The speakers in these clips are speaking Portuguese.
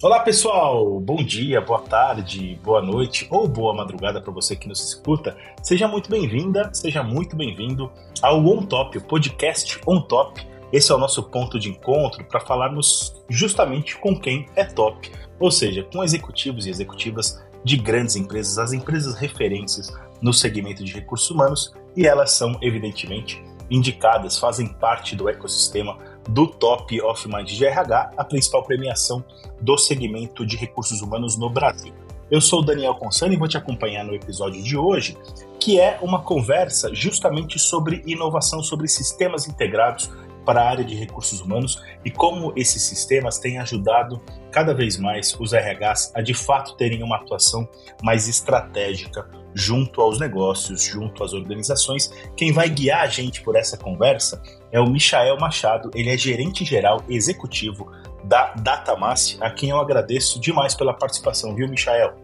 Olá pessoal, bom dia, boa tarde, boa noite ou boa madrugada para você que nos escuta. Seja muito bem-vinda, seja muito bem-vindo ao On Top, o podcast On Top. Esse é o nosso ponto de encontro para falarmos justamente com quem é top, ou seja, com executivos e executivas de grandes empresas, as empresas referências no segmento de recursos humanos e elas são, evidentemente, indicadas, fazem parte do ecossistema do Top of Mind de RH, a principal premiação do segmento de recursos humanos no Brasil. Eu sou o Daniel Consani e vou te acompanhar no episódio de hoje, que é uma conversa justamente sobre inovação, sobre sistemas integrados para a área de recursos humanos e como esses sistemas têm ajudado cada vez mais os RHs a de fato terem uma atuação mais estratégica junto aos negócios, junto às organizações. Quem vai guiar a gente por essa conversa é o Michael Machado, ele é gerente geral executivo da Datamass, a quem eu agradeço demais pela participação, viu, Michael?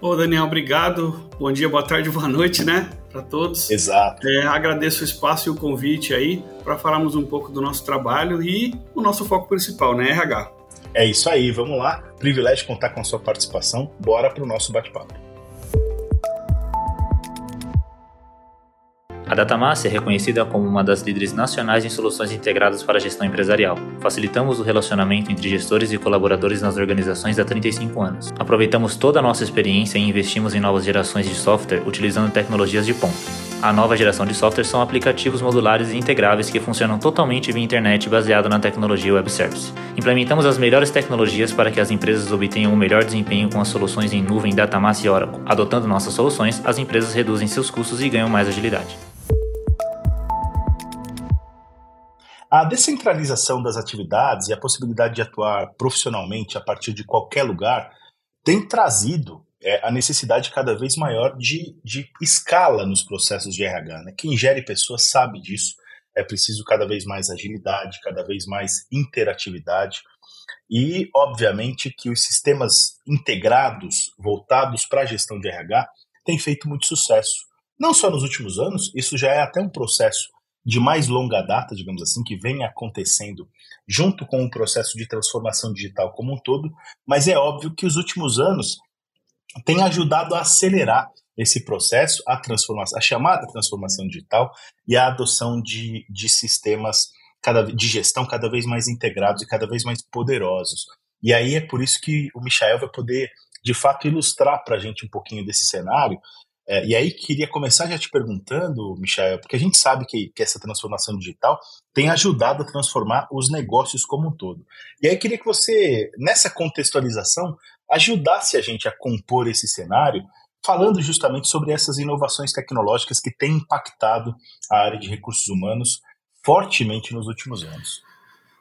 Ô, Daniel, obrigado. Bom dia, boa tarde, boa noite, né, para todos. Exato. É, agradeço o espaço e o convite aí para falarmos um pouco do nosso trabalho e o nosso foco principal, né, RH. É isso aí, vamos lá. Privilégio contar com a sua participação. Bora para o nosso bate-papo. A Datamassa é reconhecida como uma das líderes nacionais em soluções integradas para a gestão empresarial. Facilitamos o relacionamento entre gestores e colaboradores nas organizações há 35 anos. Aproveitamos toda a nossa experiência e investimos em novas gerações de software utilizando tecnologias de ponta. A nova geração de software são aplicativos modulares e integráveis que funcionam totalmente via internet baseado na tecnologia web service. Implementamos as melhores tecnologias para que as empresas obtenham o um melhor desempenho com as soluções em nuvem Datamassa e Oracle. Adotando nossas soluções, as empresas reduzem seus custos e ganham mais agilidade. A descentralização das atividades e a possibilidade de atuar profissionalmente a partir de qualquer lugar tem trazido é, a necessidade cada vez maior de, de escala nos processos de RH. Né? Quem gere pessoas sabe disso. É preciso cada vez mais agilidade, cada vez mais interatividade. E, obviamente, que os sistemas integrados, voltados para a gestão de RH, têm feito muito sucesso. Não só nos últimos anos, isso já é até um processo de mais longa data, digamos assim, que vem acontecendo junto com o processo de transformação digital como um todo, mas é óbvio que os últimos anos têm ajudado a acelerar esse processo, a transformação, a chamada transformação digital e a adoção de, de sistemas cada, de gestão cada vez mais integrados e cada vez mais poderosos. E aí é por isso que o Michael vai poder, de fato, ilustrar para a gente um pouquinho desse cenário é, e aí queria começar já te perguntando, Michael, porque a gente sabe que, que essa transformação digital tem ajudado a transformar os negócios como um todo. E aí queria que você, nessa contextualização, ajudasse a gente a compor esse cenário, falando justamente sobre essas inovações tecnológicas que têm impactado a área de recursos humanos fortemente nos últimos anos.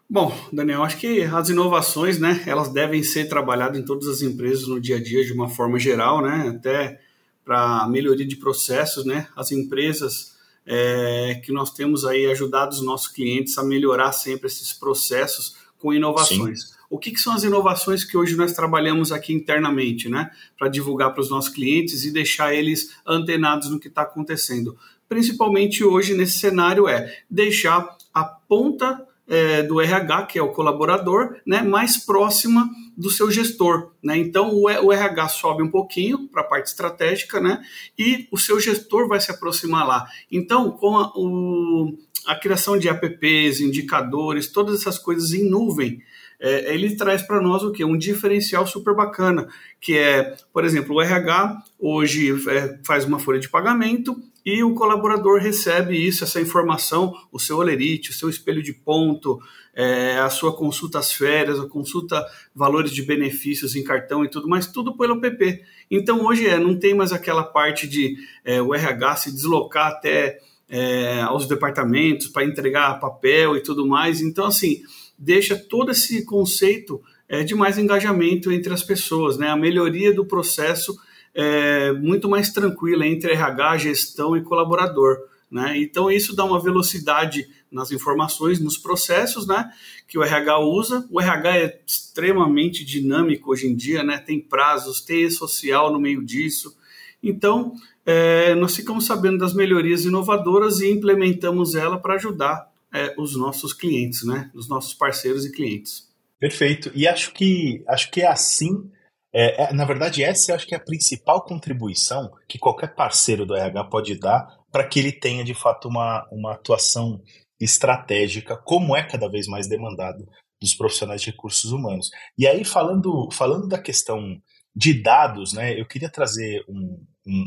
Bom, Daniel, acho que as inovações, né, elas devem ser trabalhadas em todas as empresas no dia a dia de uma forma geral, né, até para melhoria de processos, né? As empresas é, que nós temos aí ajudado os nossos clientes a melhorar sempre esses processos com inovações. Sim. O que, que, são as inovações que hoje nós trabalhamos aqui internamente, né? Para divulgar para os nossos clientes e deixar eles antenados no que está acontecendo. Principalmente hoje nesse cenário é deixar a ponta é, do RH, que é o colaborador, né, mais próxima do seu gestor. Né? Então, o, o RH sobe um pouquinho para a parte estratégica né, e o seu gestor vai se aproximar lá. Então, com a, o, a criação de apps, indicadores, todas essas coisas em nuvem, é, ele traz para nós o que? Um diferencial super bacana, que é, por exemplo, o RH hoje é, faz uma folha de pagamento e o colaborador recebe isso, essa informação, o seu olerite, o seu espelho de ponto, é, a sua consulta às férias, a consulta valores de benefícios em cartão e tudo mais, tudo pelo PP. Então hoje é, não tem mais aquela parte de é, o RH se deslocar até é, aos departamentos para entregar papel e tudo mais. Então, assim, deixa todo esse conceito é, de mais engajamento entre as pessoas, né? A melhoria do processo é, muito mais tranquila entre RH, gestão e colaborador. Né? Então, isso dá uma velocidade nas informações, nos processos né, que o RH usa. O RH é extremamente dinâmico hoje em dia, né? tem prazos, tem social no meio disso. Então, é, nós ficamos sabendo das melhorias inovadoras e implementamos ela para ajudar é, os nossos clientes, né? os nossos parceiros e clientes. Perfeito. E acho que acho que é assim. É, é, na verdade, essa eu acho que é a principal contribuição que qualquer parceiro do RH pode dar para que ele tenha de fato uma, uma atuação estratégica, como é cada vez mais demandado dos profissionais de recursos humanos. E aí, falando, falando da questão de dados, né, eu queria trazer um, um,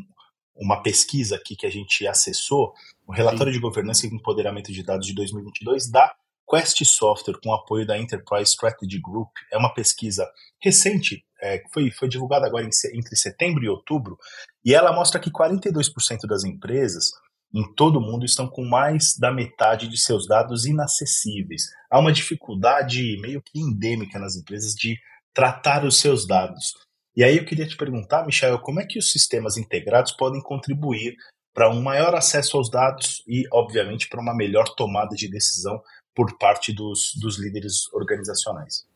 uma pesquisa aqui que a gente acessou, o relatório Sim. de governança e empoderamento de dados de 2022 da Quest Software, com apoio da Enterprise Strategy Group. É uma pesquisa recente, é, foi, foi divulgada agora em, entre setembro e outubro, e ela mostra que 42% das empresas em todo o mundo estão com mais da metade de seus dados inacessíveis. Há uma dificuldade meio que endêmica nas empresas de tratar os seus dados. E aí eu queria te perguntar, Michel, como é que os sistemas integrados podem contribuir para um maior acesso aos dados e, obviamente, para uma melhor tomada de decisão por parte dos, dos líderes organizacionais?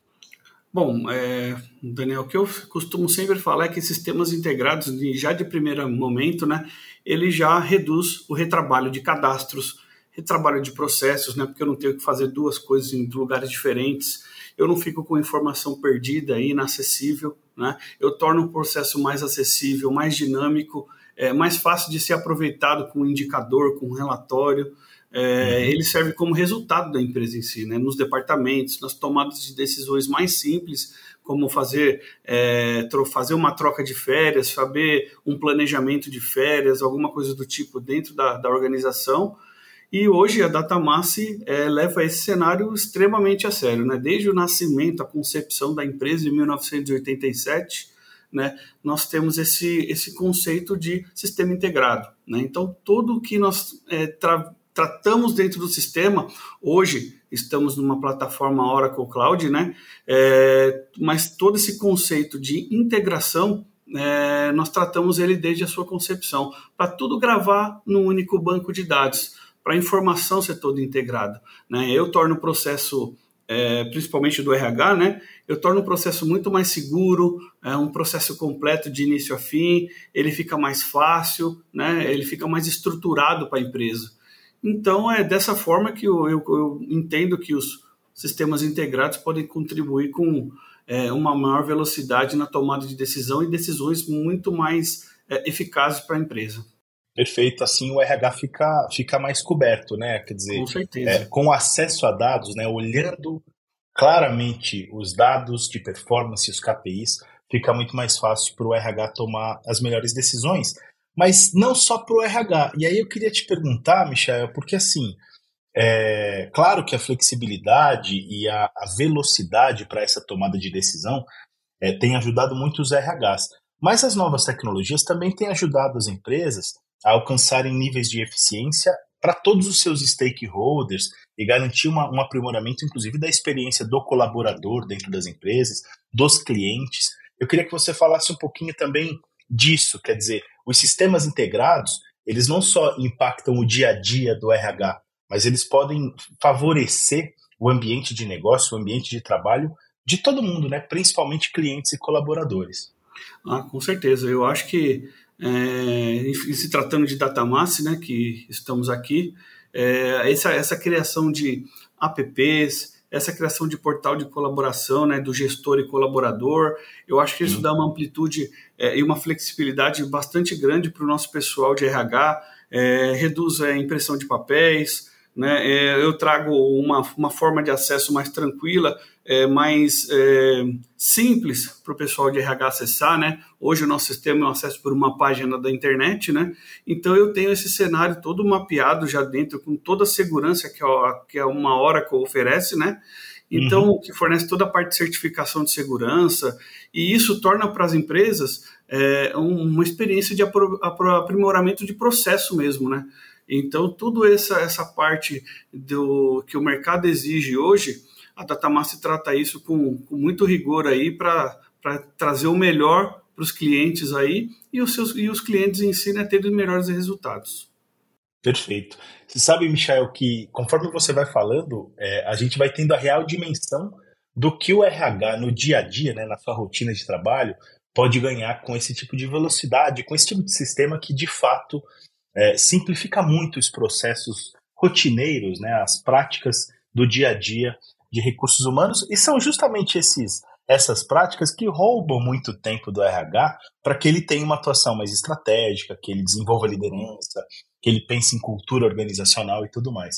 Bom, é, Daniel, o que eu costumo sempre falar é que sistemas integrados, já de primeiro momento, né, ele já reduz o retrabalho de cadastros, retrabalho de processos, né, porque eu não tenho que fazer duas coisas em lugares diferentes, eu não fico com informação perdida e inacessível, né, eu torno o processo mais acessível, mais dinâmico, é, mais fácil de ser aproveitado com um indicador, com um relatório, é, uhum. ele serve como resultado da empresa em si, né? nos departamentos, nas tomadas de decisões mais simples, como fazer, é, fazer uma troca de férias, saber um planejamento de férias, alguma coisa do tipo dentro da, da organização. E hoje a Datamasse é, leva esse cenário extremamente a sério, né? desde o nascimento, a concepção da empresa em 1987, né, nós temos esse, esse conceito de sistema integrado. Né? Então, tudo que nós é, tra tratamos dentro do sistema, hoje estamos numa plataforma Oracle Cloud, né? É, mas todo esse conceito de integração, é, nós tratamos ele desde a sua concepção, para tudo gravar num único banco de dados, para a informação ser toda integrada. Né? Eu torno o processo, é, principalmente do RH, né? eu torno o processo muito mais seguro, é um processo completo de início a fim, ele fica mais fácil, né? ele fica mais estruturado para a empresa. Então, é dessa forma que eu, eu, eu entendo que os sistemas integrados podem contribuir com é, uma maior velocidade na tomada de decisão e decisões muito mais é, eficazes para a empresa. Perfeito, assim o RH fica, fica mais coberto, né? Quer dizer, com, certeza. É, com acesso a dados, né? Olhando claramente os dados de performance, os KPIs, fica muito mais fácil para o RH tomar as melhores decisões mas não só para o RH. E aí eu queria te perguntar, Michel, porque assim, é claro que a flexibilidade e a, a velocidade para essa tomada de decisão é, tem ajudado muito os RHs, mas as novas tecnologias também têm ajudado as empresas a alcançarem níveis de eficiência para todos os seus stakeholders e garantir uma, um aprimoramento, inclusive, da experiência do colaborador dentro das empresas, dos clientes. Eu queria que você falasse um pouquinho também disso, quer dizer, os sistemas integrados, eles não só impactam o dia a dia do RH, mas eles podem favorecer o ambiente de negócio, o ambiente de trabalho de todo mundo, né? principalmente clientes e colaboradores. Ah, com certeza. Eu acho que, é, se tratando de Datamass, né, que estamos aqui, é, essa, essa criação de apps, essa criação de portal de colaboração, né, do gestor e colaborador. Eu acho que isso dá uma amplitude é, e uma flexibilidade bastante grande para o nosso pessoal de RH, é, reduz a impressão de papéis, né, é, eu trago uma, uma forma de acesso mais tranquila, é, mais é, simples para o pessoal de RH acessar, né? Hoje o nosso sistema é um acesso por uma página da internet, né? Então eu tenho esse cenário todo mapeado já dentro, com toda a segurança que, a, que uma Oracle oferece, né? Então, uhum. que fornece toda a parte de certificação de segurança, e isso torna para as empresas é, uma experiência de aprimoramento de processo mesmo, né? Então, tudo essa, essa parte do que o mercado exige hoje, a Datamaster trata isso com, com muito rigor aí para trazer o melhor para os clientes aí e os, seus, e os clientes em si né, terem melhores resultados. Perfeito. Você sabe, Michel, que conforme você vai falando, é, a gente vai tendo a real dimensão do que o RH no dia a dia, né, na sua rotina de trabalho, pode ganhar com esse tipo de velocidade, com esse tipo de sistema que de fato é, simplifica muito os processos rotineiros, né, as práticas do dia a dia de recursos humanos, e são justamente esses essas práticas que roubam muito tempo do RH para que ele tenha uma atuação mais estratégica, que ele desenvolva liderança, que ele pense em cultura organizacional e tudo mais.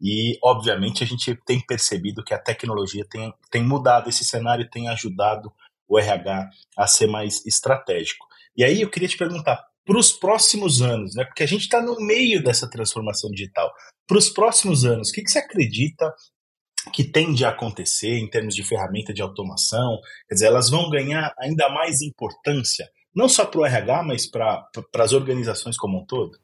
E, obviamente, a gente tem percebido que a tecnologia tem, tem mudado esse cenário, tem ajudado o RH a ser mais estratégico. E aí eu queria te perguntar, para os próximos anos, né? Porque a gente está no meio dessa transformação digital. Para os próximos anos, o que, que você acredita que tende a acontecer em termos de ferramenta de automação? Quer dizer, elas vão ganhar ainda mais importância, não só para o RH, mas para as organizações como um todo?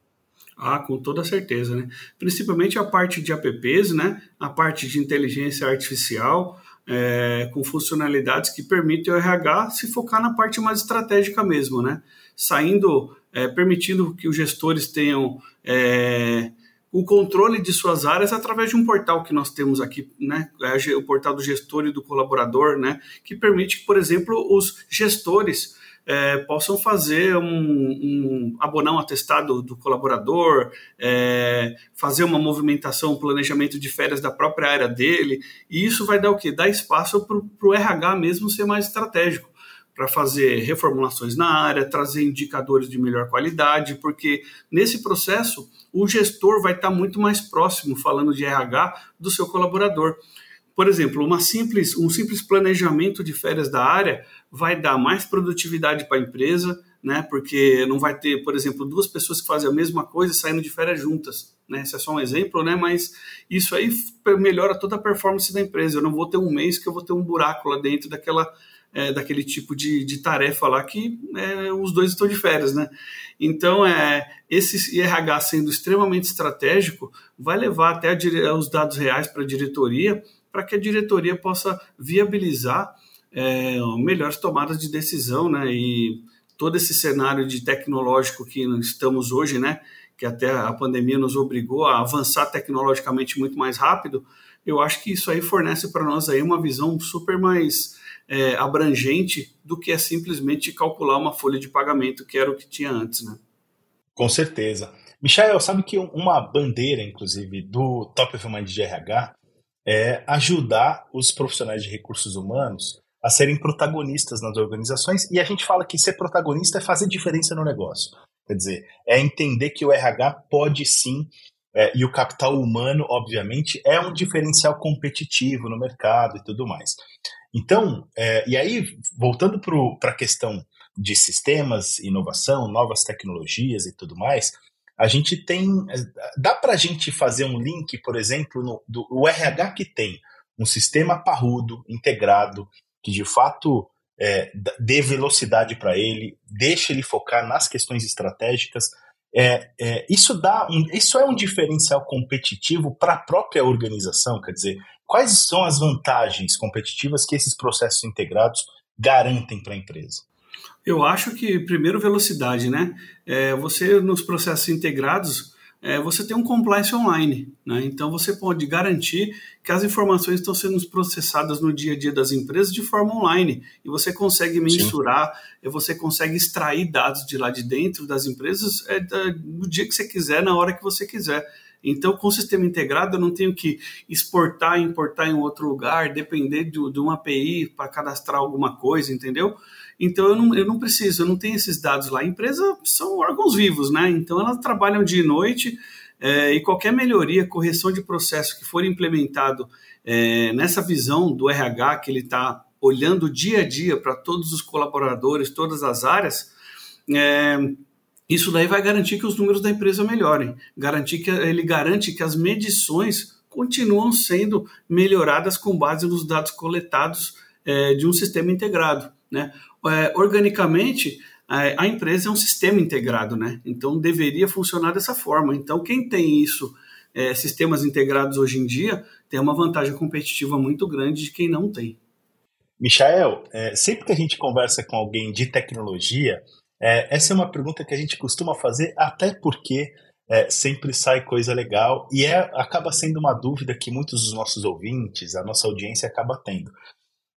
Ah, com toda certeza, né? Principalmente a parte de apps, né? A parte de inteligência artificial, é, com funcionalidades que permitem o RH se focar na parte mais estratégica mesmo, né? Saindo, é, permitindo que os gestores tenham é, o controle de suas áreas através de um portal que nós temos aqui, né? É o portal do gestor e do colaborador, né? Que permite que, por exemplo, os gestores é, possam fazer um, um, abonar um atestado do colaborador, é, fazer uma movimentação, um planejamento de férias da própria área dele, e isso vai dar o quê? Dar espaço para o RH mesmo ser mais estratégico, para fazer reformulações na área, trazer indicadores de melhor qualidade, porque nesse processo o gestor vai estar muito mais próximo, falando de RH, do seu colaborador. Por exemplo, uma simples, um simples planejamento de férias da área vai dar mais produtividade para a empresa, né? Porque não vai ter, por exemplo, duas pessoas que fazem a mesma coisa saindo de férias juntas, né? Esse é só um exemplo, né? Mas isso aí melhora toda a performance da empresa. Eu não vou ter um mês que eu vou ter um buraco lá dentro daquela é, daquele tipo de, de, tarefa lá que é, os dois estão de férias, né? Então, é, esse IRH sendo extremamente estratégico vai levar até a, os dados reais para a diretoria para que a diretoria possa viabilizar é, melhores tomadas de decisão, né? E todo esse cenário de tecnológico que estamos hoje, né? Que até a pandemia nos obrigou a avançar tecnologicamente muito mais rápido. Eu acho que isso aí fornece para nós aí uma visão super mais é, abrangente do que é simplesmente calcular uma folha de pagamento, que era o que tinha antes, né? Com certeza. Michael, sabe que uma bandeira, inclusive, do Top of Mind de RH é ajudar os profissionais de recursos humanos a serem protagonistas nas organizações, e a gente fala que ser protagonista é fazer diferença no negócio. Quer dizer, é entender que o RH pode sim, é, e o capital humano, obviamente, é um diferencial competitivo no mercado e tudo mais. Então, é, e aí, voltando para a questão de sistemas, inovação, novas tecnologias e tudo mais, a gente tem. Dá para a gente fazer um link, por exemplo, no, do o RH que tem um sistema parrudo, integrado, que de fato é, dê velocidade para ele, deixe ele focar nas questões estratégicas. É, é, isso dá um, isso é um diferencial competitivo para a própria organização, quer dizer, quais são as vantagens competitivas que esses processos integrados garantem para a empresa? Eu acho que, primeiro, velocidade, né? É, você, nos processos integrados, é, você tem um compliance online, né? Então, você pode garantir que as informações estão sendo processadas no dia a dia das empresas de forma online. E você consegue mensurar, Sim. você consegue extrair dados de lá de dentro das empresas é, no dia que você quiser, na hora que você quiser. Então, com o sistema integrado, eu não tenho que exportar e importar em outro lugar, depender de, de uma API para cadastrar alguma coisa, entendeu? Então eu não, eu não preciso, eu não tenho esses dados lá. A empresa são órgãos vivos, né? Então elas trabalham dia e noite é, e qualquer melhoria, correção de processo que for implementado é, nessa visão do RH que ele está olhando dia a dia para todos os colaboradores, todas as áreas, é, isso daí vai garantir que os números da empresa melhorem, garantir que ele garante que as medições continuam sendo melhoradas com base nos dados coletados é, de um sistema integrado. Né? É, organicamente, a, empresa é um sistema integrado, né? então deveria funcionar dessa forma. Então, quem tem isso, é, sistemas integrados hoje em dia, tem uma vantagem competitiva muito grande de quem não tem. Michael, é, sempre que a gente conversa com alguém de tecnologia, é, essa é uma pergunta que a gente costuma fazer, até porque é, sempre sai coisa legal e é, acaba sendo uma dúvida que muitos dos nossos ouvintes, a nossa audiência acaba tendo,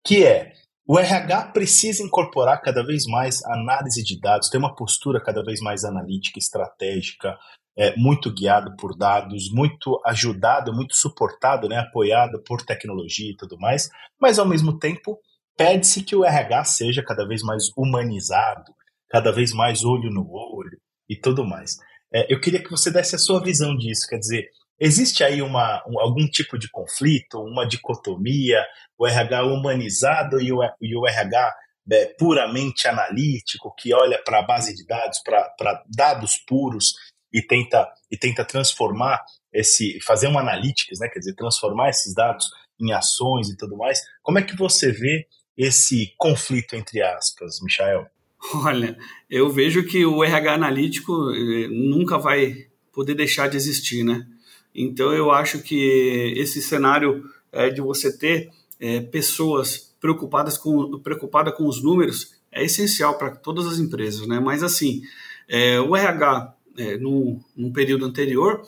que é o RH precisa incorporar cada vez mais análise de dados, ter uma postura cada vez mais analítica, estratégica, é, muito guiado por dados, muito ajudado, muito suportado, né, apoiado por tecnologia e tudo mais, mas ao mesmo tempo pede-se que o RH seja cada vez mais humanizado, cada vez mais olho no olho e tudo mais. É, eu queria que você desse a sua visão disso, quer dizer, existe aí uma, um, algum tipo de conflito, uma dicotomia, o RH humanizado e o, e o RH é, puramente analítico, que olha para a base de dados, para dados puros e tenta, e tenta transformar esse, fazer uma analytics, né, quer dizer, transformar esses dados em ações e tudo mais. Como é que você vê esse conflito entre aspas, Michael? Olha, eu vejo que o RH analítico eh, nunca vai poder deixar de existir, né? Então eu acho que esse cenário é, de você ter é, pessoas preocupadas com preocupada com os números é essencial para todas as empresas, né? Mas assim, é, o RH é, no, no período anterior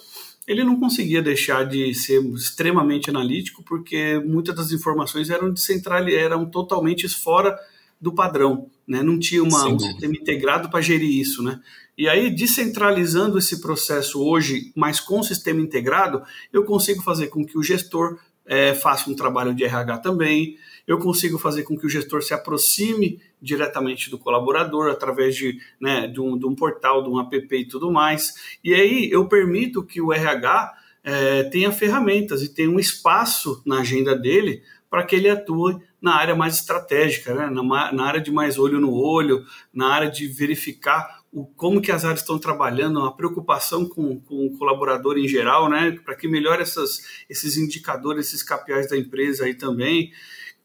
ele não conseguia deixar de ser extremamente analítico porque muitas das informações eram descentralizadas, eram totalmente fora do padrão, né? Não tinha uma, um sistema integrado para gerir isso, né? E aí, descentralizando esse processo hoje, mas com o sistema integrado, eu consigo fazer com que o gestor é, faça um trabalho de RH também, eu consigo fazer com que o gestor se aproxime diretamente do colaborador através de, né, de, um, de um portal, de um app e tudo mais. E aí eu permito que o RH é, tenha ferramentas e tenha um espaço na agenda dele para que ele atue na área mais estratégica, né? na, na área de mais olho no olho, na área de verificar o, como que as áreas estão trabalhando, a preocupação com, com o colaborador em geral, né? para que melhore essas, esses indicadores, esses KPIs da empresa aí também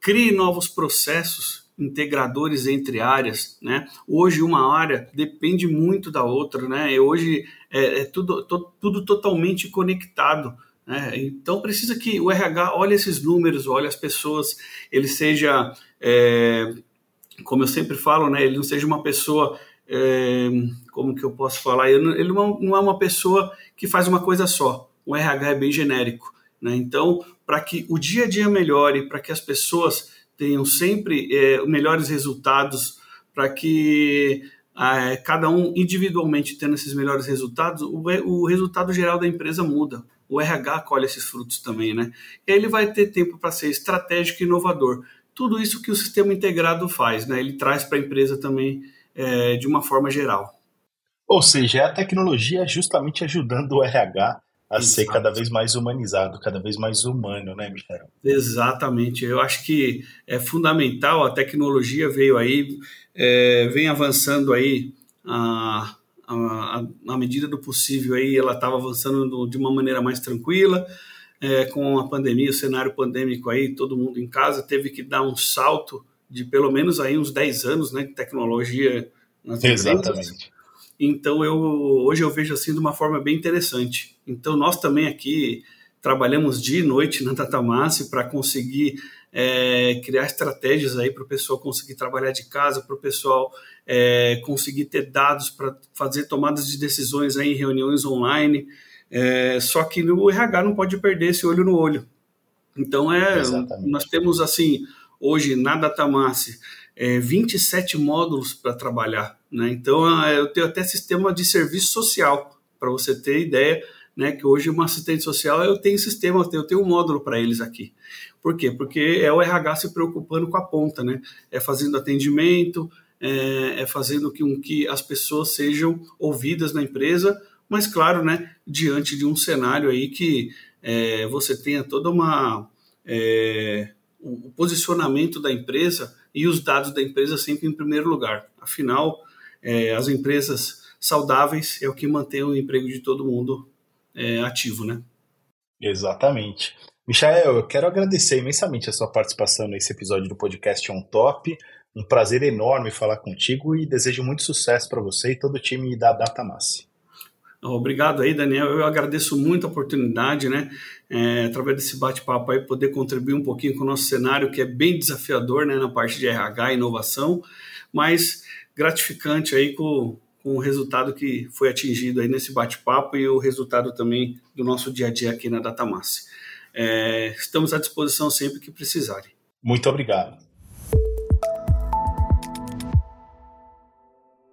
crie novos processos integradores entre áreas, né? Hoje uma área depende muito da outra, né? E hoje é, é tudo, to, tudo totalmente conectado. Né? Então precisa que o RH olhe esses números, olhe as pessoas, ele seja, é, como eu sempre falo, né? Ele não seja uma pessoa, é, como que eu posso falar? Ele não, é uma pessoa que faz uma coisa só. O RH é bem genérico. Né? Então, para que o dia a dia melhore, para que as pessoas tenham sempre é, melhores resultados, para que cada um individualmente tendo esses melhores resultados, o, o, resultado geral da empresa muda. O RH colhe esses frutos também, né? Ele vai ter tempo para ser estratégico e inovador. Tudo isso que o sistema integrado faz, né? Ele traz para a empresa também é, de uma forma geral. Ou seja, é a tecnologia justamente ajudando o RH a Exato. ser cada vez mais humanizado, cada vez mais humano, né, Michel? Exatamente. Eu acho que é fundamental, a tecnologia veio aí, é, vem avançando aí a, a, a, medida do possível aí, ela estava avançando de uma maneira mais tranquila, é, com a pandemia, o cenário pandêmico aí, todo mundo em casa teve que dar um salto de pelo menos aí uns 10 anos, né, de tecnologia nas Exatamente. Empresas. Então eu hoje eu vejo assim de uma forma bem interessante. Então nós também aqui trabalhamos dia e noite na Datamasse para conseguir é, criar estratégias aí para o pessoal conseguir trabalhar de casa, para o pessoal é, conseguir ter dados para fazer tomadas de decisões aí em reuniões online. É, só que o RH não pode perder esse olho no olho. Então é, Exatamente. nós temos assim hoje na Datamasse é, 27 módulos para trabalhar. Né? Então, ah, eu tenho até sistema de serviço social, para você ter ideia, né, que hoje uma assistente social eu tenho sistema, eu tenho um módulo para eles aqui. Por quê? Porque é o RH se preocupando com a ponta, né? É fazendo atendimento, é, é fazendo com que as pessoas sejam ouvidas na empresa, mas claro, né, diante de um cenário aí que é, você tenha toda uma é, o posicionamento da empresa e os dados da empresa sempre em primeiro lugar. Afinal, é, as empresas saudáveis é o que mantém o emprego de todo mundo é, ativo, né? Exatamente. Michael, eu quero agradecer imensamente a sua participação nesse episódio do podcast On Top. Um prazer enorme falar contigo e desejo muito sucesso para você e todo o time da Datamass. Obrigado aí, Daniel. Eu agradeço muito a oportunidade, né? É, através desse bate-papo aí, poder contribuir um pouquinho com o nosso cenário, que é bem desafiador, né? Na parte de RH e inovação, mas gratificante aí com, com o resultado que foi atingido aí nesse bate-papo e o resultado também do nosso dia a dia aqui na Datamasse. É, estamos à disposição sempre que precisarem. Muito obrigado.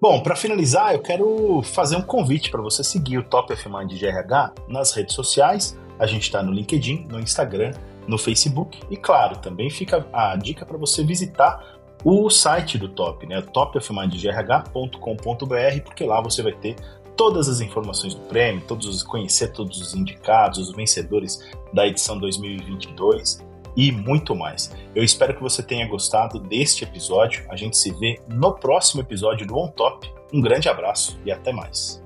Bom, para finalizar, eu quero fazer um convite para você seguir o Top of Mind GRH nas redes sociais. A gente está no LinkedIn, no Instagram, no Facebook e, claro, também fica a dica para você visitar o site do Top, né? topofmindgrh.com.br, porque lá você vai ter todas as informações do prêmio, todos os, conhecer todos os indicados, os vencedores da edição 2022 e muito mais. Eu espero que você tenha gostado deste episódio. A gente se vê no próximo episódio do On Top. Um grande abraço e até mais.